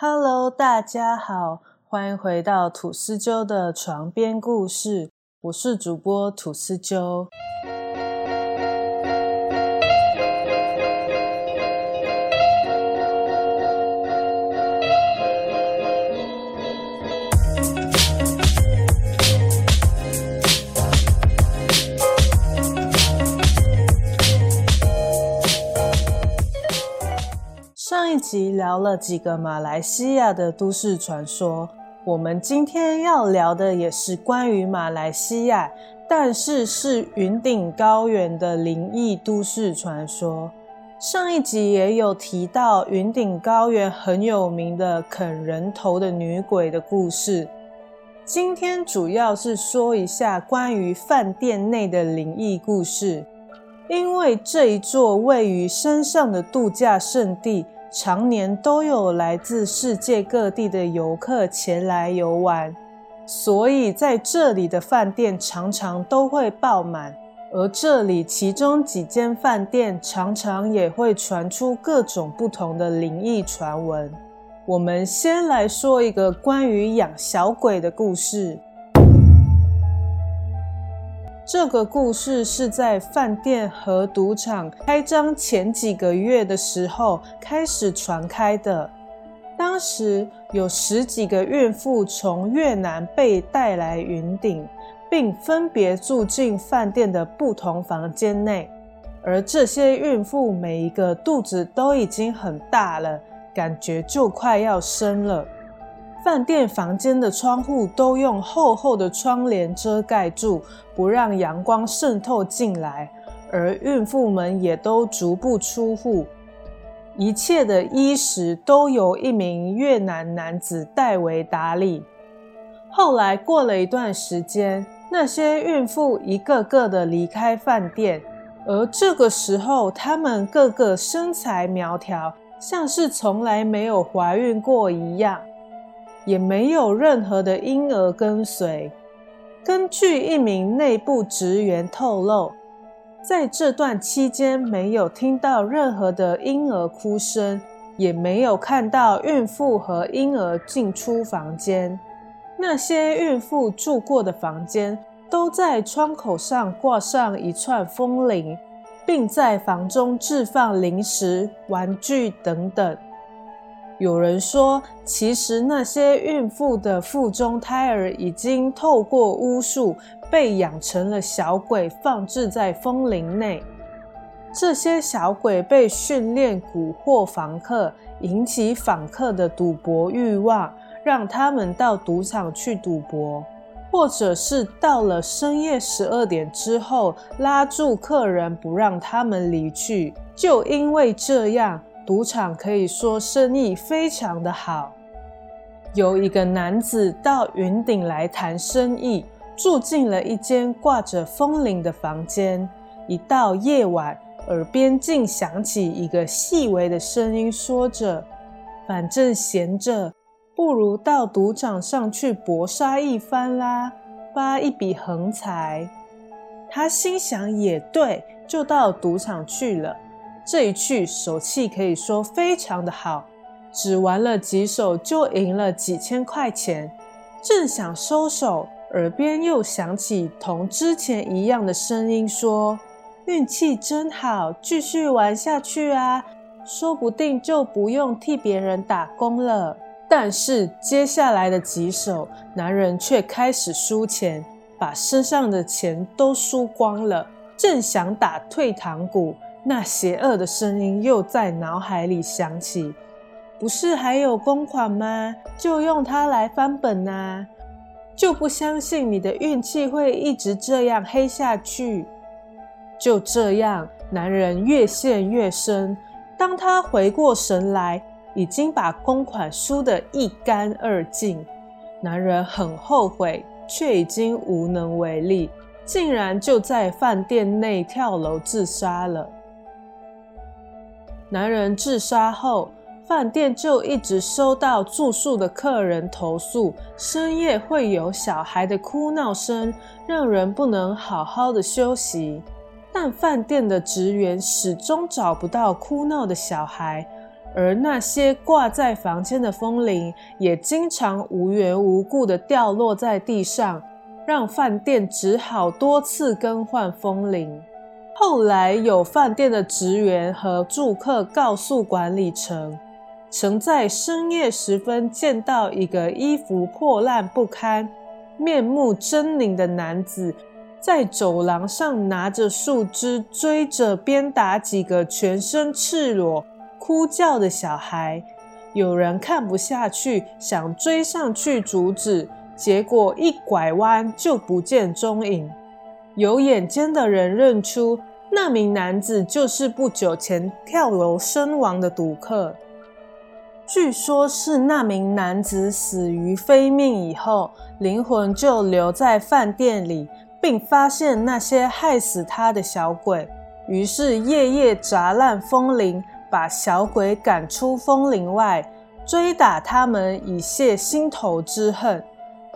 Hello，大家好，欢迎回到吐司鸠的床边故事。我是主播吐司鸠。集聊了几个马来西亚的都市传说，我们今天要聊的也是关于马来西亚，但是是云顶高原的灵异都市传说。上一集也有提到云顶高原很有名的啃人头的女鬼的故事。今天主要是说一下关于饭店内的灵异故事，因为这一座位于山上的度假胜地。常年都有来自世界各地的游客前来游玩，所以在这里的饭店常常都会爆满。而这里其中几间饭店常常也会传出各种不同的灵异传闻。我们先来说一个关于养小鬼的故事。这个故事是在饭店和赌场开张前几个月的时候开始传开的。当时有十几个孕妇从越南被带来云顶，并分别住进饭店的不同房间内。而这些孕妇每一个肚子都已经很大了，感觉就快要生了。饭店房间的窗户都用厚厚的窗帘遮盖住，不让阳光渗透进来，而孕妇们也都足不出户。一切的衣食都由一名越南男子代为打理。后来过了一段时间，那些孕妇一个个的离开饭店，而这个时候，她们个个身材苗条，像是从来没有怀孕过一样。也没有任何的婴儿跟随。根据一名内部职员透露，在这段期间没有听到任何的婴儿哭声，也没有看到孕妇和婴儿进出房间。那些孕妇住过的房间都在窗口上挂上一串风铃，并在房中置放零食、玩具等等。有人说，其实那些孕妇的腹中胎儿已经透过巫术被养成了小鬼，放置在风铃内。这些小鬼被训练蛊惑房客，引起访客的赌博欲望，让他们到赌场去赌博，或者是到了深夜十二点之后拉住客人，不让他们离去。就因为这样。赌场可以说生意非常的好。有一个男子到云顶来谈生意，住进了一间挂着风铃的房间。一到夜晚，耳边竟响起一个细微的声音，说着：“反正闲着，不如到赌场上去搏杀一番啦，发一笔横财。”他心想也对，就到赌场去了。这一去手气可以说非常的好，只玩了几手就赢了几千块钱。正想收手，耳边又响起同之前一样的声音，说：“运气真好，继续玩下去啊，说不定就不用替别人打工了。”但是接下来的几手，男人却开始输钱，把身上的钱都输光了。正想打退堂鼓。那邪恶的声音又在脑海里响起：“不是还有公款吗？就用它来翻本呐！就不相信你的运气会一直这样黑下去。”就这样，男人越陷越深。当他回过神来，已经把公款输得一干二净。男人很后悔，却已经无能为力，竟然就在饭店内跳楼自杀了。男人自杀后，饭店就一直收到住宿的客人投诉，深夜会有小孩的哭闹声，让人不能好好的休息。但饭店的职员始终找不到哭闹的小孩，而那些挂在房间的风铃也经常无缘无故的掉落在地上，让饭店只好多次更换风铃。后来有饭店的职员和住客告诉管理层，曾在深夜时分见到一个衣服破烂不堪、面目狰狞的男子。在走廊上拿着树枝追着鞭打几个全身赤裸、哭叫的小孩，有人看不下去，想追上去阻止，结果一拐弯就不见踪影。有眼尖的人认出那名男子就是不久前跳楼身亡的赌客。据说，是那名男子死于非命以后，灵魂就留在饭店里。并发现那些害死他的小鬼，于是夜夜砸烂风铃，把小鬼赶出风铃外，追打他们以泄心头之恨。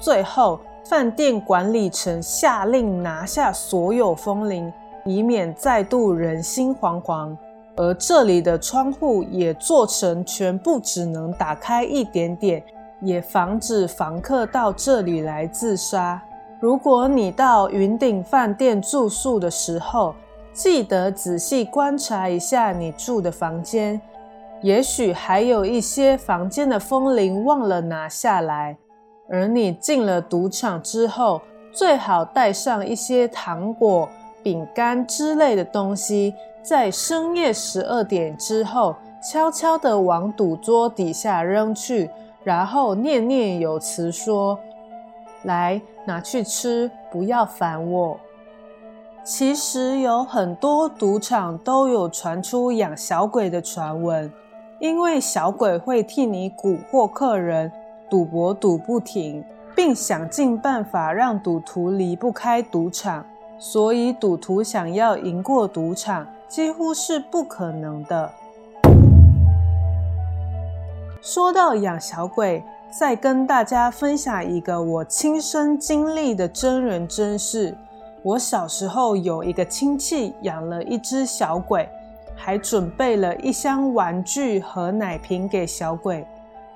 最后，饭店管理层下令拿下所有风铃，以免再度人心惶惶。而这里的窗户也做成全部只能打开一点点，也防止房客到这里来自杀。如果你到云顶饭店住宿的时候，记得仔细观察一下你住的房间，也许还有一些房间的风铃忘了拿下来。而你进了赌场之后，最好带上一些糖果、饼干之类的东西，在深夜十二点之后，悄悄地往赌桌底下扔去，然后念念有词说。来拿去吃，不要烦我。其实有很多赌场都有传出养小鬼的传闻，因为小鬼会替你蛊惑客人，赌博赌不停，并想尽办法让赌徒离不开赌场，所以赌徒想要赢过赌场几乎是不可能的。说到养小鬼。再跟大家分享一个我亲身经历的真人真事。我小时候有一个亲戚养了一只小鬼，还准备了一箱玩具和奶瓶给小鬼。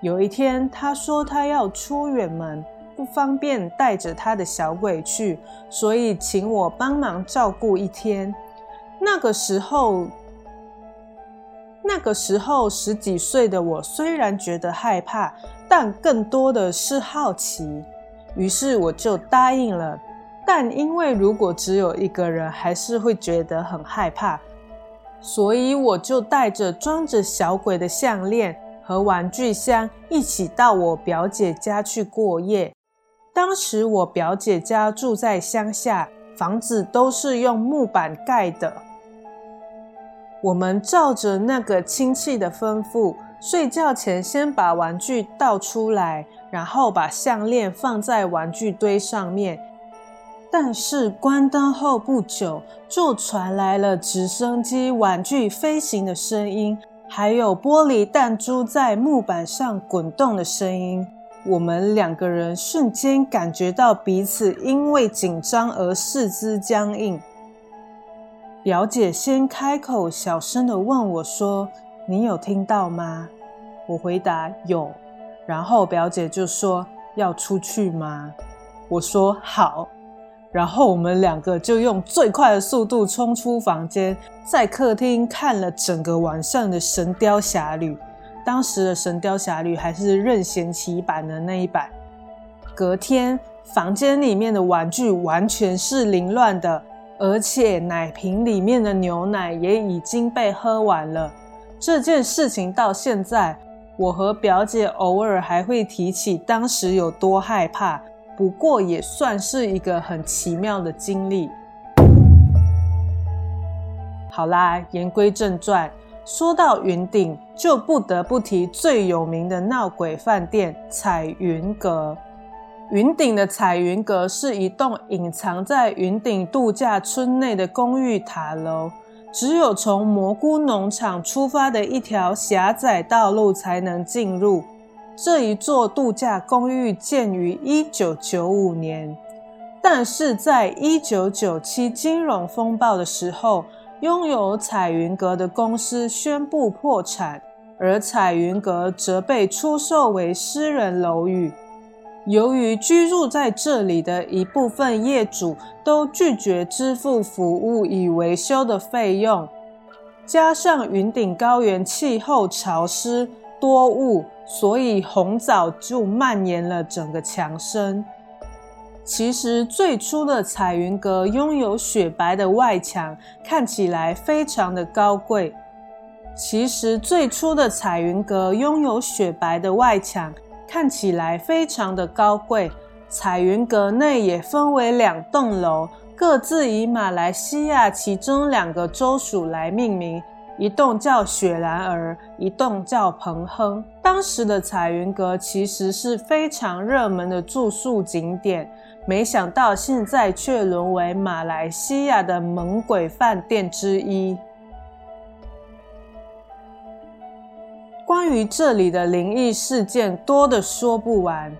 有一天，他说他要出远门，不方便带着他的小鬼去，所以请我帮忙照顾一天。那个时候，那个时候十几岁的我虽然觉得害怕。但更多的是好奇，于是我就答应了。但因为如果只有一个人，还是会觉得很害怕，所以我就带着装着小鬼的项链和玩具箱一起到我表姐家去过夜。当时我表姐家住在乡下，房子都是用木板盖的。我们照着那个亲戚的吩咐。睡觉前先把玩具倒出来，然后把项链放在玩具堆上面。但是关灯后不久，就传来了直升机玩具飞行的声音，还有玻璃弹珠在木板上滚动的声音。我们两个人瞬间感觉到彼此因为紧张而四肢僵硬。表姐先开口，小声的问我说。你有听到吗？我回答有，然后表姐就说要出去吗？我说好，然后我们两个就用最快的速度冲出房间，在客厅看了整个晚上的《神雕侠侣》。当时的《神雕侠侣》还是任贤齐版的那一版。隔天，房间里面的玩具完全是凌乱的，而且奶瓶里面的牛奶也已经被喝完了。这件事情到现在，我和表姐偶尔还会提起当时有多害怕。不过也算是一个很奇妙的经历。好啦，言归正传，说到云顶，就不得不提最有名的闹鬼饭店彩云阁。云顶的彩云阁是一栋隐藏在云顶度假村内的公寓塔楼。只有从蘑菇农场出发的一条狭窄道路才能进入。这一座度假公寓建于一九九五年，但是在一九九七金融风暴的时候，拥有彩云阁的公司宣布破产，而彩云阁则被出售为私人楼宇。由于居住在这里的一部分业主都拒绝支付服务与维修的费用，加上云顶高原气候潮湿多雾，所以红藻就蔓延了整个墙身。其实最初的彩云阁拥有雪白的外墙，看起来非常的高贵。其实最初的彩云阁拥有雪白的外墙。看起来非常的高贵。彩云阁内也分为两栋楼，各自以马来西亚其中两个州属来命名，一栋叫雪兰莪，一栋叫彭亨。当时的彩云阁其实是非常热门的住宿景点，没想到现在却沦为马来西亚的猛鬼饭店之一。关于这里的灵异事件多的说不完。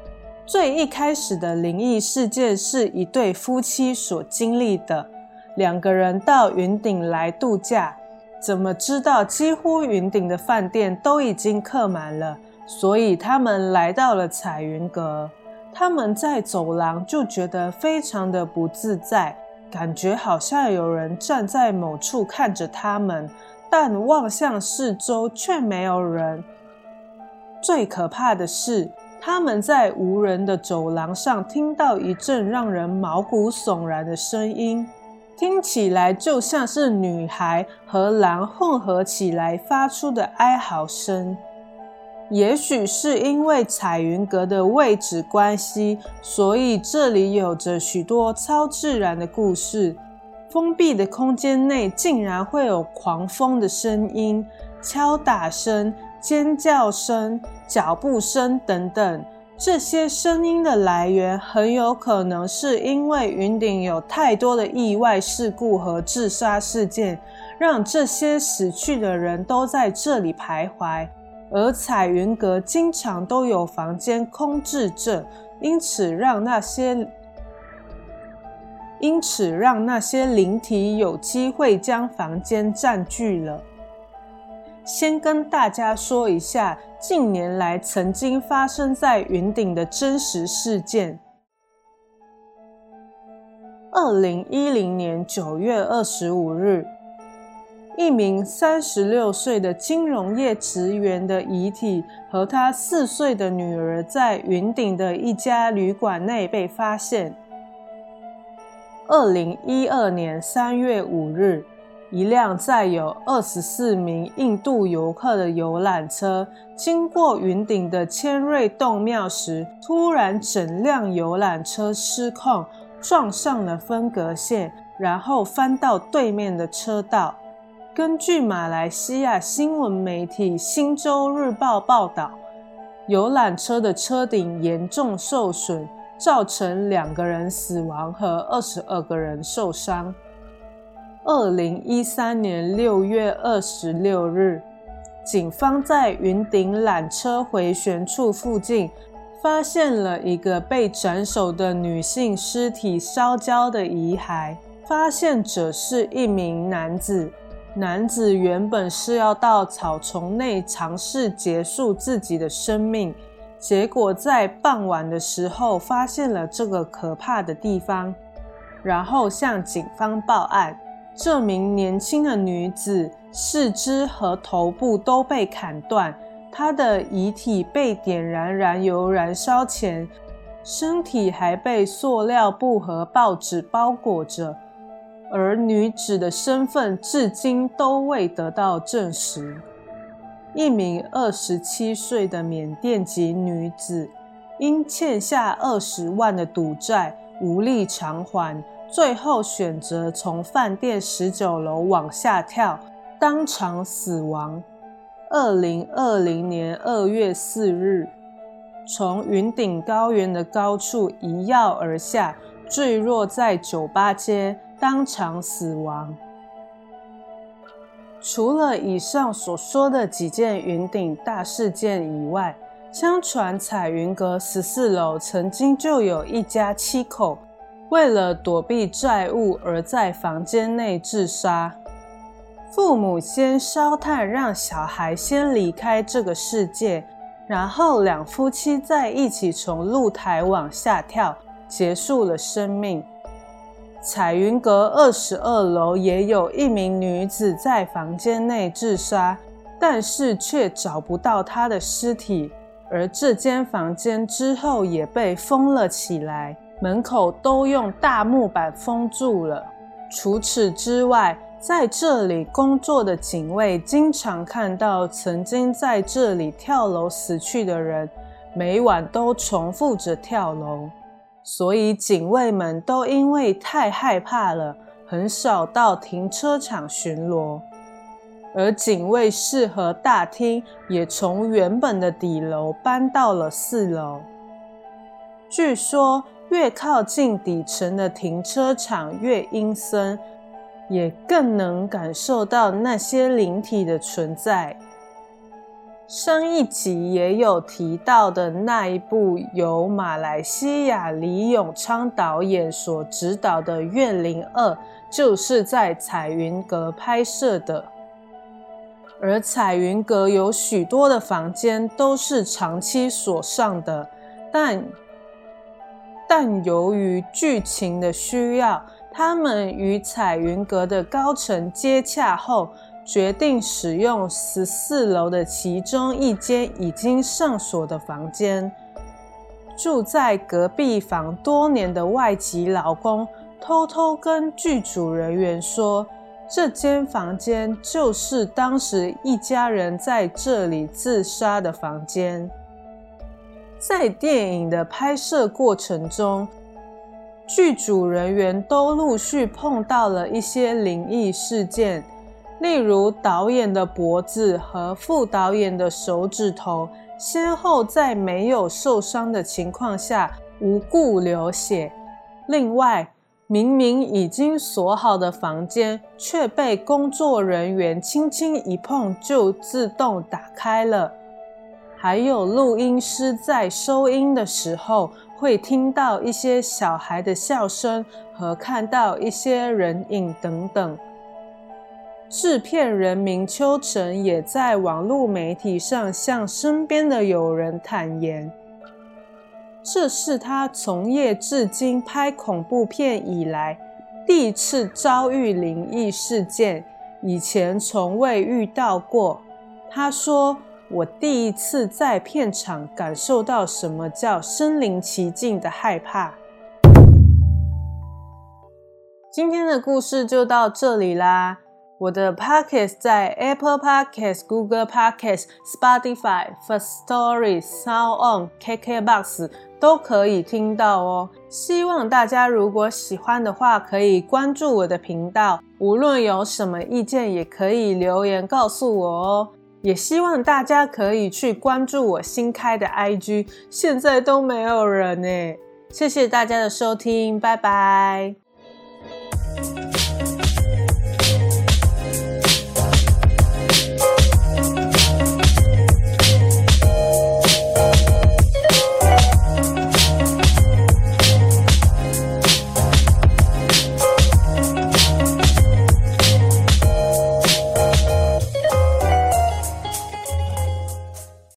最一开始的灵异事件是一对夫妻所经历的。两个人到云顶来度假，怎么知道几乎云顶的饭店都已经客满了，所以他们来到了彩云阁。他们在走廊就觉得非常的不自在，感觉好像有人站在某处看着他们。但望向四周却没有人。最可怕的是，他们在无人的走廊上听到一阵让人毛骨悚然的声音，听起来就像是女孩和狼混合起来发出的哀嚎声。也许是因为彩云阁的位置关系，所以这里有着许多超自然的故事。封闭的空间内竟然会有狂风的声音、敲打声、尖叫声、脚步声等等。这些声音的来源很有可能是因为云顶有太多的意外事故和自杀事件，让这些死去的人都在这里徘徊。而彩云阁经常都有房间空置着，因此让那些。因此，让那些灵体有机会将房间占据了。先跟大家说一下近年来曾经发生在云顶的真实事件。二零一零年九月二十五日，一名三十六岁的金融业职员的遗体和他四岁的女儿在云顶的一家旅馆内被发现。二零一二年三月五日，一辆载有二十四名印度游客的游览车经过云顶的千瑞洞庙时，突然整辆游览车失控，撞上了分隔线，然后翻到对面的车道。根据马来西亚新闻媒体《新洲日报》报道，游览车的车顶严重受损。造成两个人死亡和二十二个人受伤。二零一三年六月二十六日，警方在云顶缆车回旋处附近发现了一个被斩首的女性尸体烧焦的遗骸。发现者是一名男子，男子原本是要到草丛内尝试结束自己的生命。结果在傍晚的时候发现了这个可怕的地方，然后向警方报案。这名年轻的女子四肢和头部都被砍断，她的遗体被点燃燃油燃烧前，身体还被塑料布和报纸包裹着，而女子的身份至今都未得到证实。一名二十七岁的缅甸籍女子，因欠下二十万的赌债无力偿还，最后选择从饭店十九楼往下跳，当场死亡。二零二零年二月四日，从云顶高原的高处一跃而下，坠落在酒吧街，当场死亡。除了以上所说的几件云顶大事件以外，相传彩云阁十四楼曾经就有一家七口为了躲避债务而在房间内自杀。父母先烧炭，让小孩先离开这个世界，然后两夫妻再一起从露台往下跳，结束了生命。彩云阁二十二楼也有一名女子在房间内自杀，但是却找不到她的尸体，而这间房间之后也被封了起来，门口都用大木板封住了。除此之外，在这里工作的警卫经常看到曾经在这里跳楼死去的人，每晚都重复着跳楼。所以警卫们都因为太害怕了，很少到停车场巡逻。而警卫室和大厅也从原本的底楼搬到了四楼。据说，越靠近底层的停车场越阴森，也更能感受到那些灵体的存在。上一集也有提到的那一部由马来西亚李永昌导演所执导的《怨灵二》，就是在彩云阁拍摄的。而彩云阁有许多的房间都是长期锁上的，但但由于剧情的需要，他们与彩云阁的高层接洽后。决定使用十四楼的其中一间已经上锁的房间。住在隔壁房多年的外籍老公偷偷跟剧组人员说，这间房间就是当时一家人在这里自杀的房间。在电影的拍摄过程中，剧组人员都陆续碰到了一些灵异事件。例如，导演的脖子和副导演的手指头先后在没有受伤的情况下无故流血。另外，明明已经锁好的房间却被工作人员轻轻一碰就自动打开了。还有，录音师在收音的时候会听到一些小孩的笑声和看到一些人影等等。制片人明秋成也在网络媒体上向身边的友人坦言，这是他从业至今拍恐怖片以来第一次遭遇灵异事件，以前从未遇到过。他说：“我第一次在片场感受到什么叫身临其境的害怕。”今天的故事就到这里啦。我的 podcast 在 Apple Podcast、Google Podcast、Spotify、First Story、Sound On、KKBox 都可以听到哦。希望大家如果喜欢的话，可以关注我的频道。无论有什么意见，也可以留言告诉我哦。也希望大家可以去关注我新开的 IG，现在都没有人呢。谢谢大家的收听，拜拜。